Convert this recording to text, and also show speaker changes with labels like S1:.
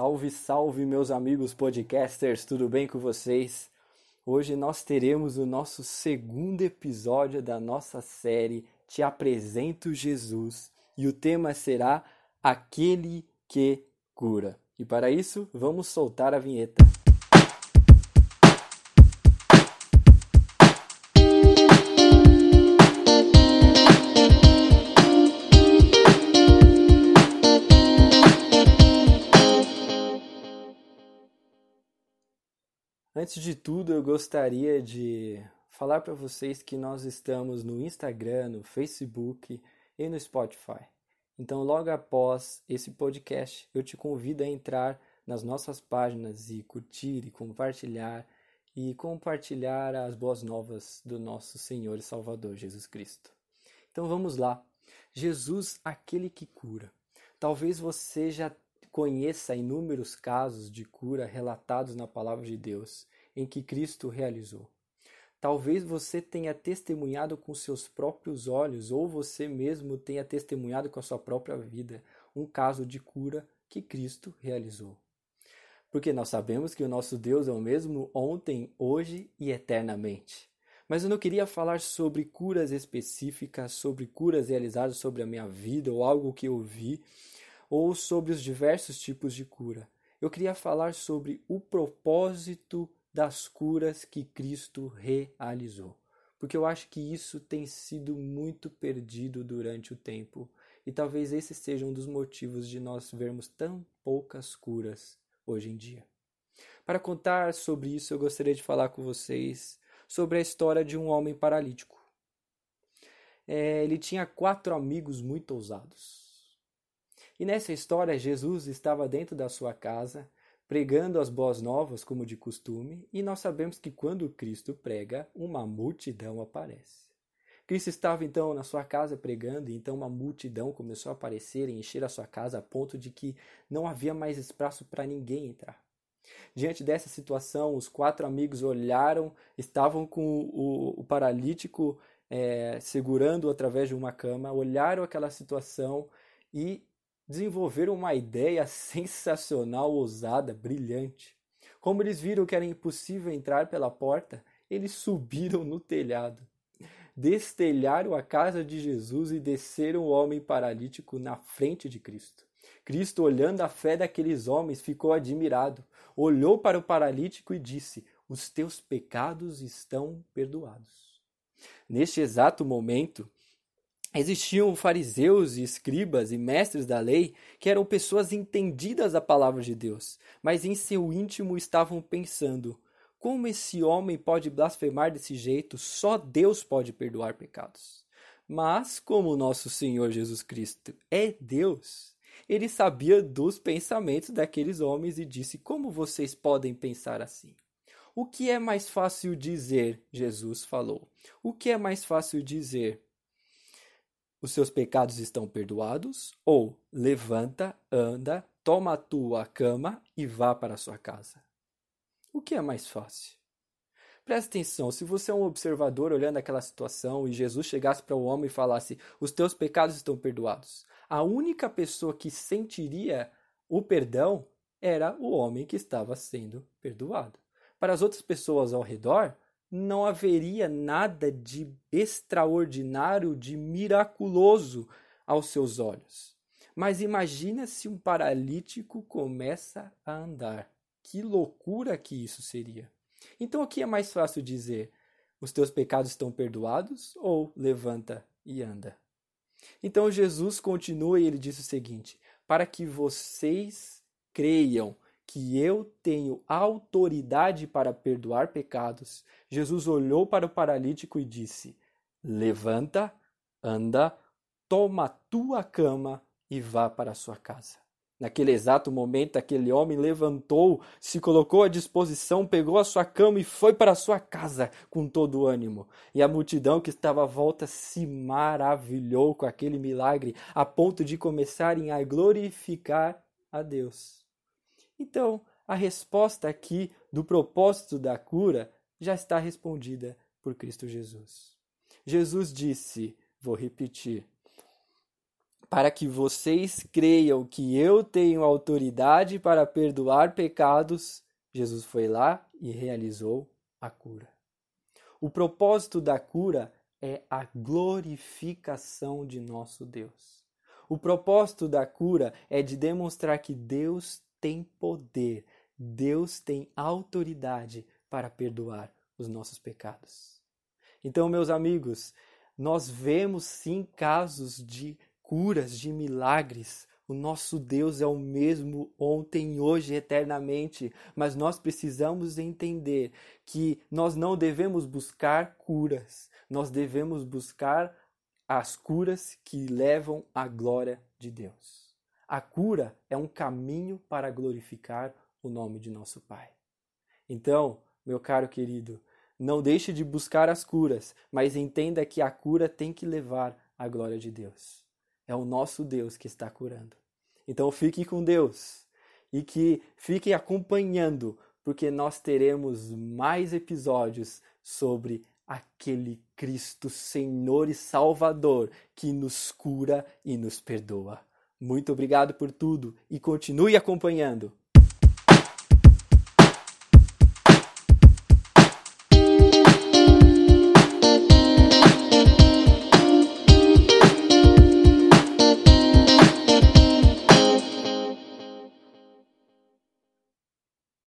S1: Salve, salve, meus amigos podcasters, tudo bem com vocês? Hoje nós teremos o nosso segundo episódio da nossa série Te Apresento Jesus e o tema será Aquele que Cura. E para isso, vamos soltar a vinheta. Antes de tudo, eu gostaria de falar para vocês que nós estamos no Instagram, no Facebook e no Spotify. Então, logo após esse podcast, eu te convido a entrar nas nossas páginas e curtir e compartilhar e compartilhar as boas novas do nosso Senhor e Salvador Jesus Cristo. Então vamos lá. Jesus, aquele que cura. Talvez você já conheça inúmeros casos de cura relatados na palavra de Deus em que Cristo realizou. Talvez você tenha testemunhado com seus próprios olhos, ou você mesmo tenha testemunhado com a sua própria vida, um caso de cura que Cristo realizou. Porque nós sabemos que o nosso Deus é o mesmo ontem, hoje e eternamente. Mas eu não queria falar sobre curas específicas, sobre curas realizadas sobre a minha vida, ou algo que eu vi, ou sobre os diversos tipos de cura. Eu queria falar sobre o propósito das curas que Cristo realizou. Porque eu acho que isso tem sido muito perdido durante o tempo. E talvez esse seja um dos motivos de nós vermos tão poucas curas hoje em dia. Para contar sobre isso, eu gostaria de falar com vocês sobre a história de um homem paralítico. É, ele tinha quatro amigos muito ousados. E nessa história, Jesus estava dentro da sua casa pregando as boas novas como de costume, e nós sabemos que quando Cristo prega, uma multidão aparece. Cristo estava então na sua casa pregando, e então uma multidão começou a aparecer e encher a sua casa a ponto de que não havia mais espaço para ninguém entrar. Diante dessa situação, os quatro amigos olharam, estavam com o, o paralítico é, segurando através de uma cama, olharam aquela situação e desenvolveram uma ideia sensacional, ousada, brilhante. Como eles viram que era impossível entrar pela porta, eles subiram no telhado, destelharam a casa de Jesus e desceram o homem paralítico na frente de Cristo. Cristo, olhando a fé daqueles homens, ficou admirado, olhou para o paralítico e disse: Os teus pecados estão perdoados. Neste exato momento, Existiam fariseus e escribas e mestres da lei que eram pessoas entendidas da palavra de Deus, mas em seu íntimo estavam pensando: como esse homem pode blasfemar desse jeito? Só Deus pode perdoar pecados. Mas, como nosso Senhor Jesus Cristo é Deus, ele sabia dos pensamentos daqueles homens e disse: Como vocês podem pensar assim? O que é mais fácil dizer? Jesus falou. O que é mais fácil dizer? Os seus pecados estão perdoados, ou levanta, anda, toma a tua cama e vá para a sua casa. O que é mais fácil? Preste atenção, se você é um observador olhando aquela situação e Jesus chegasse para o homem e falasse: Os teus pecados estão perdoados, a única pessoa que sentiria o perdão era o homem que estava sendo perdoado. Para as outras pessoas ao redor, não haveria nada de extraordinário, de miraculoso aos seus olhos. Mas imagina se um paralítico começa a andar. Que loucura que isso seria. Então o que é mais fácil dizer? Os teus pecados estão perdoados ou levanta e anda? Então Jesus continua e ele diz o seguinte: para que vocês creiam que eu tenho autoridade para perdoar pecados, Jesus olhou para o paralítico e disse: Levanta, anda, toma a tua cama e vá para a sua casa. Naquele exato momento, aquele homem levantou, se colocou à disposição, pegou a sua cama e foi para a sua casa com todo o ânimo. E a multidão que estava à volta se maravilhou com aquele milagre, a ponto de começarem a glorificar a Deus. Então, a resposta aqui do propósito da cura já está respondida por Cristo Jesus. Jesus disse, vou repetir, para que vocês creiam que eu tenho autoridade para perdoar pecados, Jesus foi lá e realizou a cura. O propósito da cura é a glorificação de nosso Deus. O propósito da cura é de demonstrar que Deus tem poder, Deus tem autoridade para perdoar os nossos pecados. Então, meus amigos, nós vemos sim casos de curas, de milagres. O nosso Deus é o mesmo ontem, hoje, eternamente. Mas nós precisamos entender que nós não devemos buscar curas, nós devemos buscar as curas que levam à glória de Deus. A cura é um caminho para glorificar o nome de nosso Pai. Então, meu caro querido, não deixe de buscar as curas, mas entenda que a cura tem que levar à glória de Deus. É o nosso Deus que está curando. Então fique com Deus e que fique acompanhando, porque nós teremos mais episódios sobre aquele Cristo Senhor e Salvador que nos cura e nos perdoa. Muito obrigado por tudo e continue acompanhando.